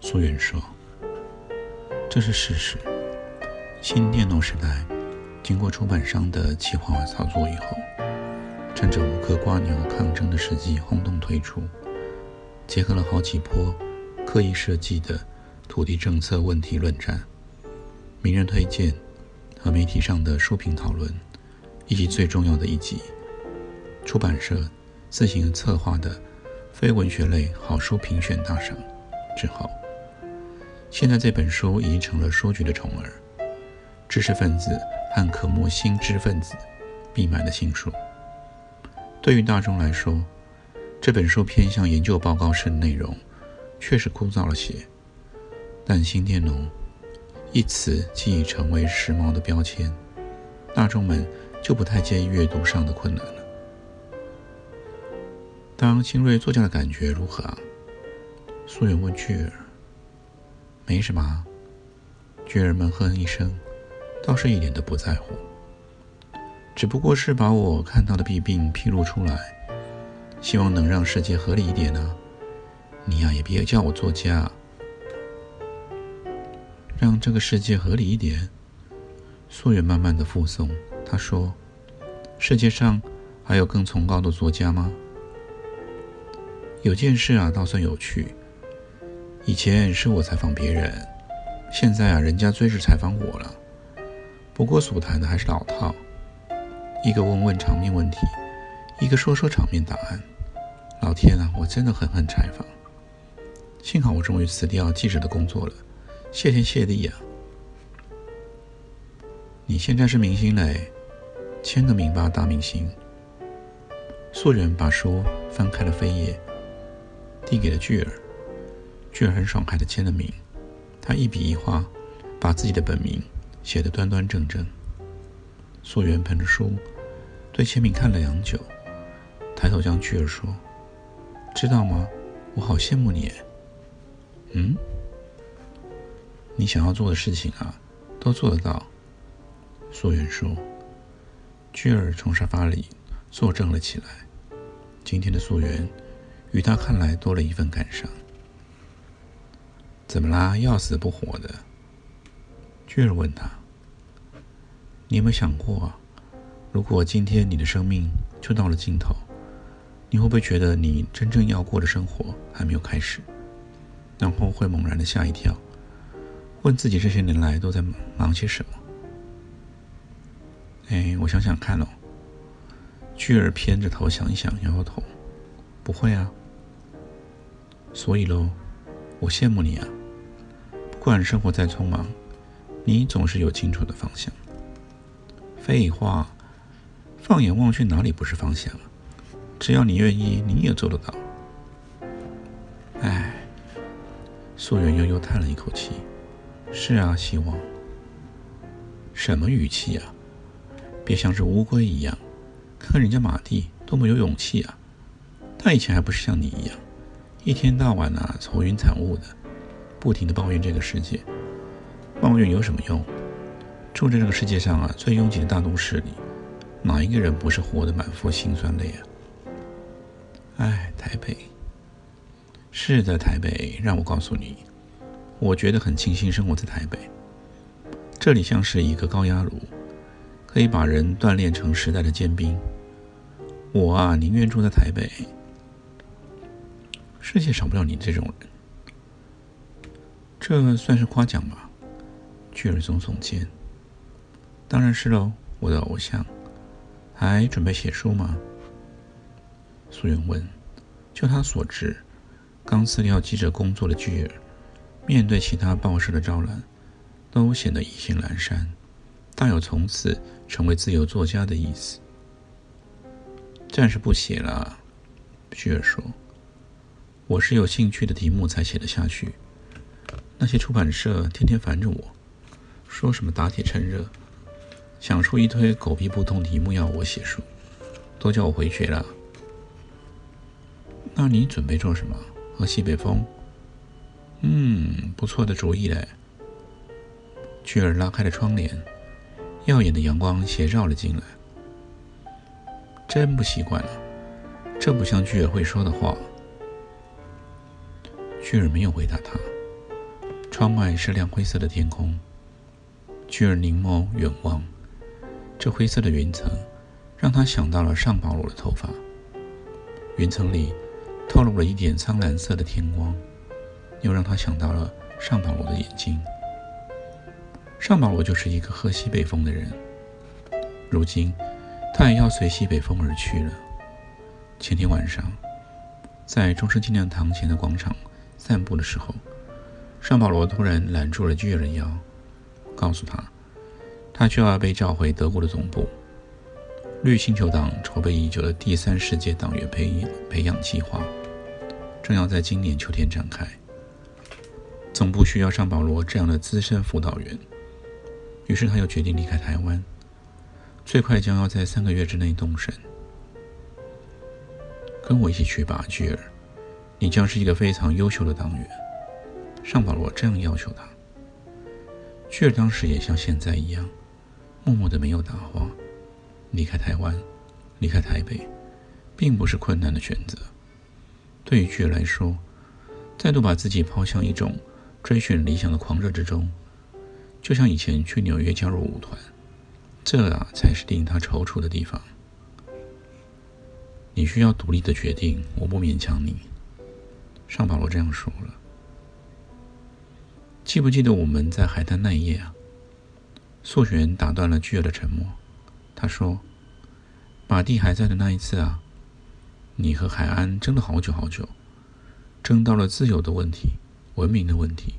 苏远说：“这是事实。新电脑时代，经过出版商的计划化操作以后，趁着无壳瓜牛抗争的时机轰动推出，结合了好几波刻意设计的土地政策问题论战、名人推荐和媒体上的书评讨论，以及最重要的一集，出版社自行策划的。”非文学类好书评选大赏之后，现在这本书已经成了书局的宠儿，知识分子和渴慕新知识分子必买的新书。对于大众来说，这本书偏向研究报告式的内容，确实枯燥了些。但“新佃农”一词既已成为时髦的标签，大众们就不太介意阅读上的困难了。当新锐作家的感觉如何啊？苏远问巨儿。没什么。巨人闷哼一声，倒是一点都不在乎。只不过是把我看到的弊病披露出来，希望能让世界合理一点呢。你呀，也别叫我作家。让这个世界合理一点。苏远慢慢的附送，他说：“世界上还有更崇高的作家吗？”有件事啊，倒算有趣。以前是我采访别人，现在啊，人家追着采访我了。不过所谈的还是老套，一个问问场面问题，一个说说场面答案。老天啊，我真的很恨采访。幸好我终于辞掉记者的工作了，谢天谢地啊！你现在是明星嘞，签个名吧，大明星。素人把书翻开了扉页。递给了巨儿，巨儿很爽快的签了名。他一笔一画，把自己的本名写得端端正正。素媛捧着书，对签名看了良久，抬头向巨儿说：“知道吗？我好羡慕你。”“嗯？你想要做的事情啊，都做得到。”素媛说。巨儿从沙发里坐正了起来。今天的素媛。与他看来多了一份感伤。怎么啦？要死不活的？巨儿问他：“你有没有想过，如果今天你的生命就到了尽头，你会不会觉得你真正要过的生活还没有开始？然后会猛然的吓一跳，问自己这些年来都在忙些什么？”哎，我想想看哦。巨儿偏着头想一想，摇摇头：“不会啊。”所以喽，我羡慕你啊！不管生活再匆忙，你总是有清楚的方向。废话，放眼望去，哪里不是方向？只要你愿意，你也做得到。唉，素媛悠悠叹了一口气。是啊，希望。什么语气啊？别像是乌龟一样。看人家马蒂多么有勇气啊！他以前还不是像你一样。一天到晚啊，愁云惨雾的，不停的抱怨这个世界。抱怨有什么用？住在这个世界上啊，最拥挤的大都市里，哪一个人不是活得满腹辛酸泪啊？哎，台北。是的，台北。让我告诉你，我觉得很庆幸生活在台北。这里像是一个高压炉，可以把人锻炼成时代的尖兵。我啊，宁愿住在台北。世界少不了你这种人，这算是夸奖吧？巨儿耸耸肩。当然是喽，我的偶像。还准备写书吗？苏媛问。就他所知，刚辞掉记者工作的巨儿，面对其他报社的招揽，都显得意兴阑珊，大有从此成为自由作家的意思。暂时不写了，巨儿说。我是有兴趣的题目才写得下去，那些出版社天天烦着我，说什么打铁趁热，想出一堆狗屁不通题目要我写书，都叫我回绝了。那你准备做什么？喝西北风？嗯，不错的主意嘞。巨儿拉开了窗帘，耀眼的阳光斜照了进来。真不习惯了，这不像巨儿会说的话。巨儿没有回答他。窗外是亮灰色的天空。巨儿凝眸远望，这灰色的云层让他想到了上保罗的头发。云层里透露了一点苍蓝色的天光，又让他想到了上保罗的眼睛。上保罗就是一个喝西北风的人，如今他也要随西北风而去了。前天晚上，在中山纪念堂前的广场散步的时候，上保罗突然揽住了巨人腰，告诉他，他就要被召回德国的总部。绿星球党筹备已久的第三世界党员培养培养计划，正要在今年秋天展开。总部需要上保罗这样的资深辅导员。于是他又决定离开台湾，最快将要在三个月之内动身。跟我一起去吧，巨儿，你将是一个非常优秀的党员。尚保罗这样要求他。巨儿当时也像现在一样，默默的没有答话。离开台湾，离开台北，并不是困难的选择。对于巨儿来说，再度把自己抛向一种追寻理想的狂热之中。就像以前去纽约加入舞团，这啊才是令他踌躇的地方。你需要独立的决定，我不勉强你。尚保罗这样说了。记不记得我们在海滩那一夜啊？素璇打断了巨儿的沉默。他说：“马蒂还在的那一次啊，你和海安争了好久好久，争到了自由的问题、文明的问题。”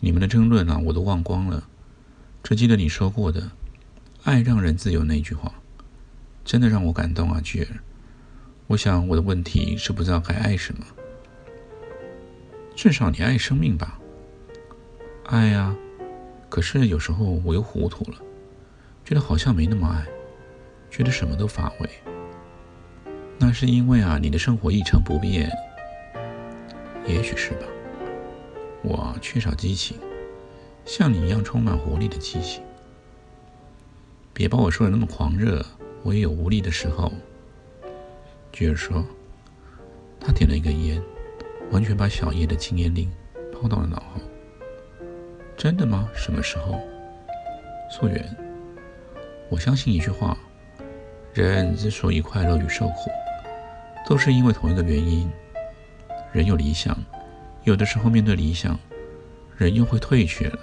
你们的争论啊，我都忘光了。只记得你说过的“爱让人自由”那句话，真的让我感动啊，巨儿。我想我的问题是不知道该爱什么。至少你爱生命吧？爱呀。可是有时候我又糊涂了，觉得好像没那么爱，觉得什么都乏味。那是因为啊，你的生活一成不变。也许是吧。我缺少激情，像你一样充满活力的激情。别把我说的那么狂热，我也有无力的时候。菊儿说，他点了一根烟，完全把小叶的禁烟令抛到了脑后。真的吗？什么时候？素媛，我相信一句话：人之所以快乐与受苦，都是因为同一个原因。人有理想。有的时候，面对理想，人又会退却了，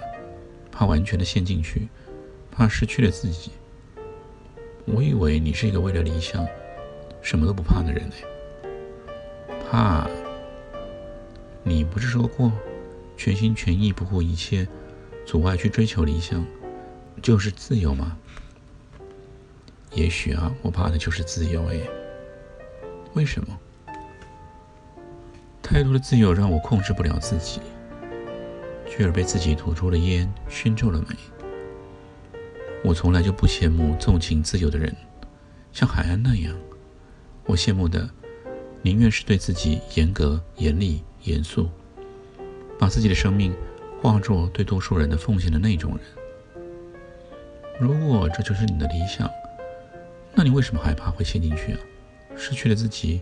怕完全的陷进去，怕失去了自己。我以为你是一个为了理想什么都不怕的人呢。怕？你不是说过，全心全意、不顾一切阻碍去追求理想，就是自由吗？也许啊，我怕的就是自由哎。为什么？太多的自由让我控制不了自己，居而被自己吐出了烟熏皱了眉。我从来就不羡慕纵情自由的人，像海安那样。我羡慕的，宁愿是对自己严格、严厉、严肃，把自己的生命化作对多数人的奉献的那种人。如果这就是你的理想，那你为什么害怕会陷进去啊？失去了自己？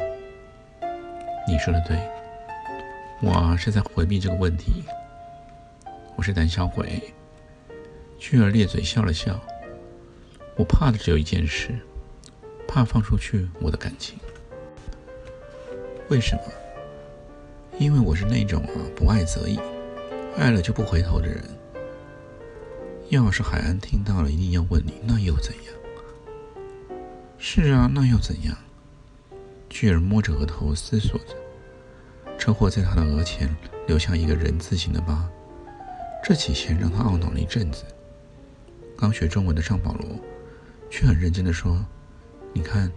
你说的对。我是在回避这个问题。我是胆小鬼。巨儿咧嘴笑了笑。我怕的只有一件事，怕放出去我的感情。为什么？因为我是那种啊不爱则已，爱了就不回头的人。要是海安听到了，一定要问你，那又怎样？是啊，那又怎样？巨儿摸着额头思索着。车祸在他的额前留下一个人字形的疤，这起先让他懊恼了一阵子。刚学中文的尚保罗却很认真地说：“你看，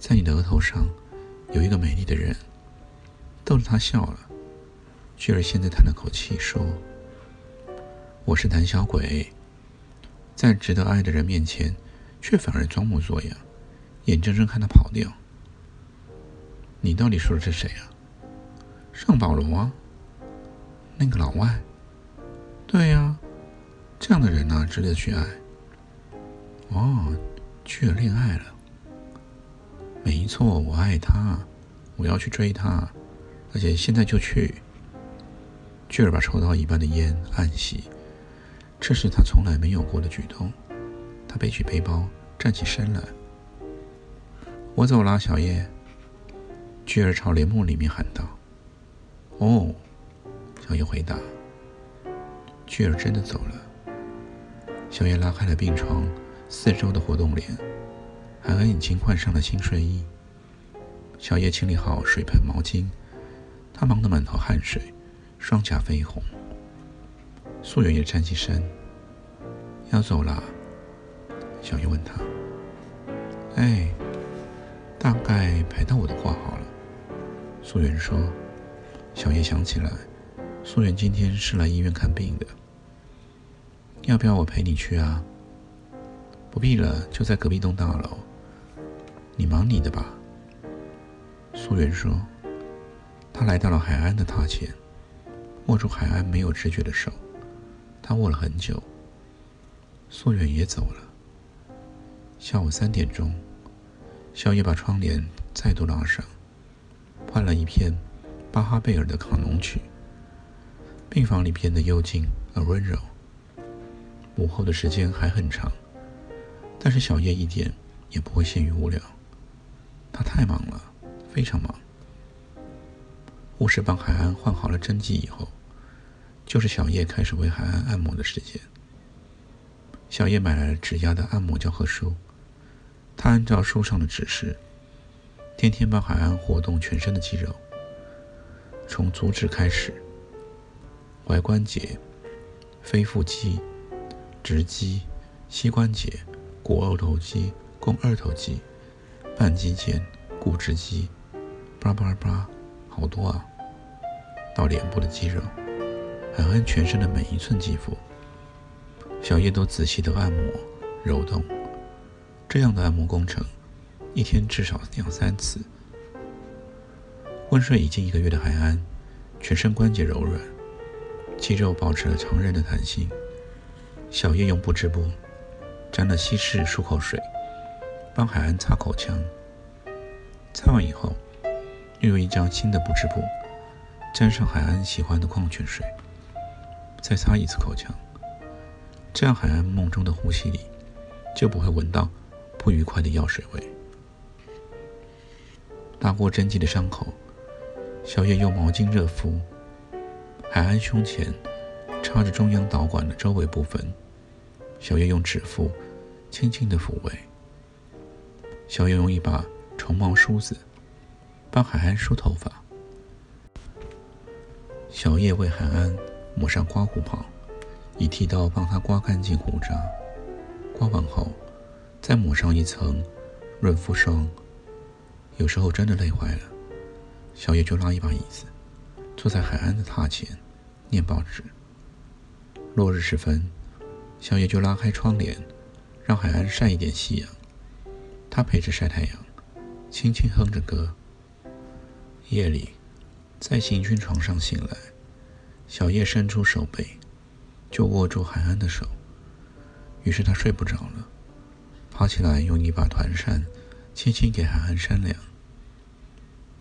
在你的额头上有一个美丽的人。”逗得他笑了。巨儿现在叹了口气说：“我是胆小鬼，在值得爱的人面前，却反而装模作样，眼睁睁看他跑掉。你到底说的是谁啊？尚保罗啊，那个老外。对呀，这样的人呢，值得去爱。哦，去了恋爱了。没错，我爱他，我要去追他，而且现在就去。巨儿把抽到一半的烟按熄，这是他从来没有过的举动。他背起背包，站起身来。我走了，小叶。巨儿朝帘幕里面喊道：“哦。”小叶回答。巨儿真的走了。小叶拉开了病床四周的活动帘，韩恩已经换上了新睡衣。小叶清理好水盆、毛巾，他忙得满头汗水。双颊绯红，素媛也站起身，要走了。小叶问他：“哎，大概排到我的话好了。”素媛说：“小叶想起来，素媛今天是来医院看病的，要不要我陪你去啊？”“不必了，就在隔壁栋大楼。你忙你的吧。”素媛说。他来到了海安的榻前。握住海安没有知觉的手，他握了很久。素远也走了。下午三点钟，小叶把窗帘再度拉上，换了一片巴哈贝尔的卡农曲。病房里变得幽静而温柔。午后的时间还很长，但是小叶一点也不会陷于无聊。他太忙了，非常忙。护士帮海安换好了针剂以后，就是小叶开始为海安按摩的时间。小叶买来了指压的按摩教科书，他按照书上的指示，天天帮海安活动全身的肌肉，从足趾开始，踝关节、腓腹肌、直肌、膝关节、股二头肌、肱二头肌、半肌腱、股直肌，叭叭叭，好多啊！到脸部的肌肉，海安全身的每一寸肌肤，小叶都仔细的按摩揉动。这样的按摩工程，一天至少两三次。昏睡已经一个月的海安，全身关节柔软，肌肉保持了常人的弹性。小叶用布织布沾了稀释漱口水，帮海安擦口腔。擦完以后，又用一张新的布织布。沾上海安喜欢的矿泉水，再擦一次口腔，这样海安梦中的呼吸里就不会闻到不愉快的药水味。大过针剂的伤口，小叶用毛巾热敷。海安胸前插着中央导管的周围部分，小叶用指腹轻轻的抚慰。小叶用一把长毛梳子帮海安梳头发。小叶为海安抹上刮胡泡，以剃刀帮他刮干净胡渣。刮完后，再抹上一层润肤霜。有时候真的累坏了，小叶就拉一把椅子，坐在海安的榻前，念报纸。落日时分，小叶就拉开窗帘，让海安晒一点夕阳。他陪着晒太阳，轻轻哼着歌。夜里。在行军床上醒来，小叶伸出手背，就握住海安的手。于是他睡不着了，爬起来用一把团扇轻轻给海安扇凉。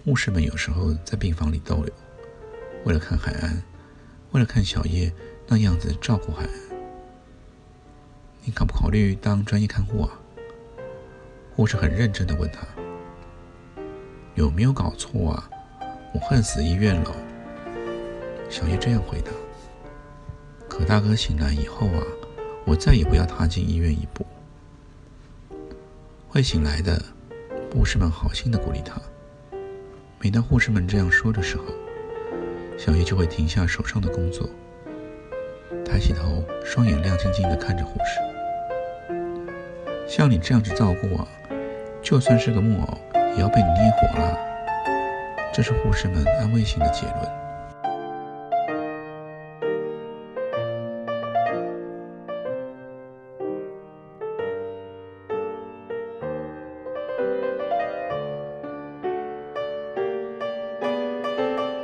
护士们有时候在病房里逗留，为了看海安，为了看小叶那样子照顾海安。你考不考虑当专业看护啊？护士很认真的问他：“有没有搞错啊？”我恨死医院了，小叶这样回答。可大哥醒来以后啊，我再也不要踏进医院一步。会醒来的，护士们好心的鼓励他。每当护士们这样说的时候，小叶就会停下手上的工作，抬起头，双眼亮晶晶的看着护士。像你这样子照顾啊，就算是个木偶，也要被你捏活了。这是护士们安慰性的结论。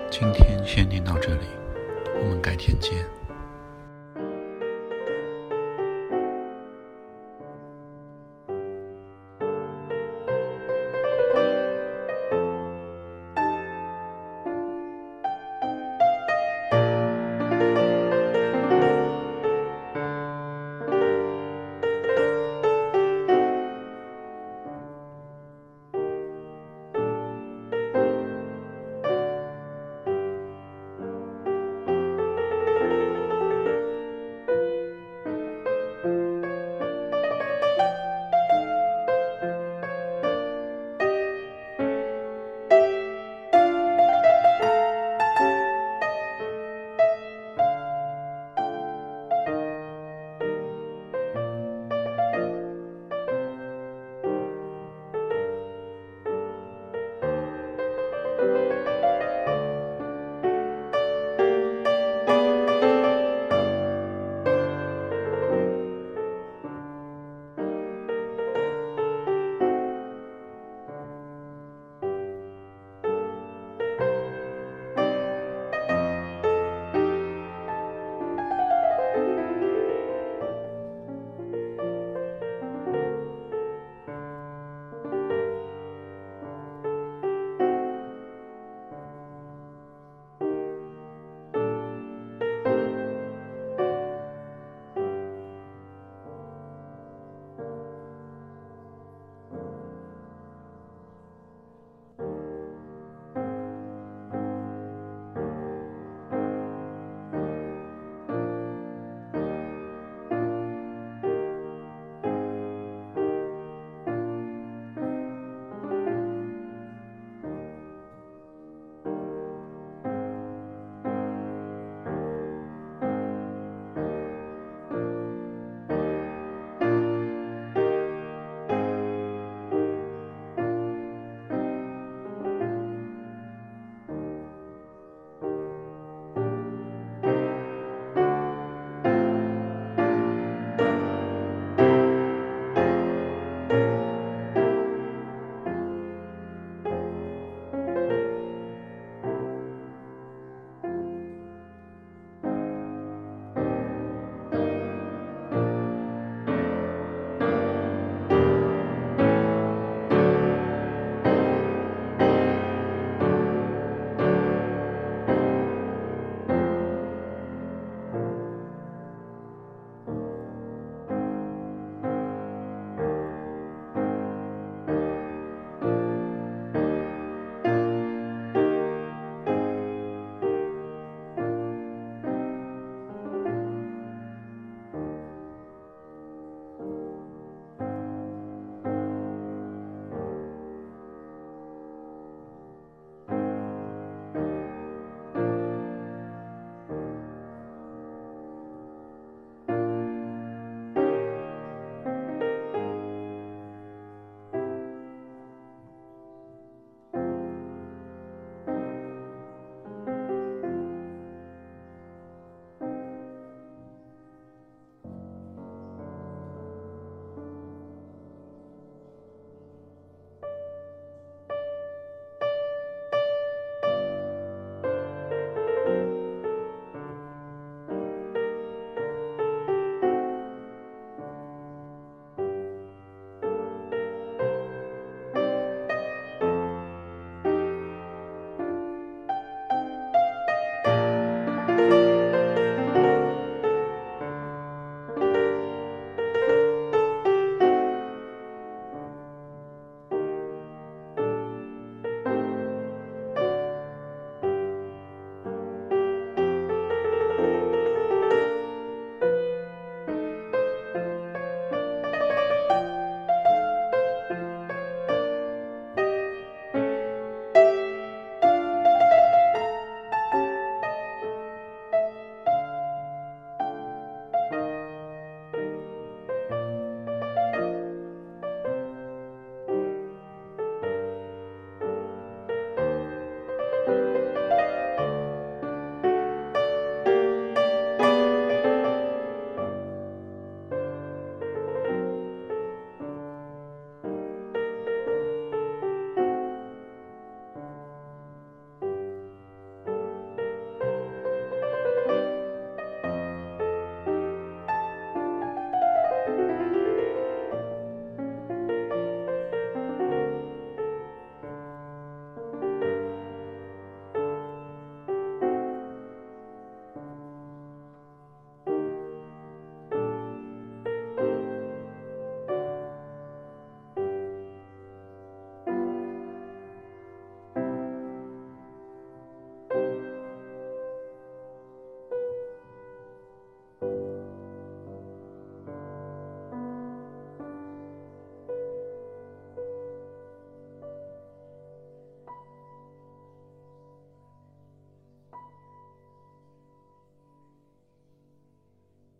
今天先念到这里，我们改天见。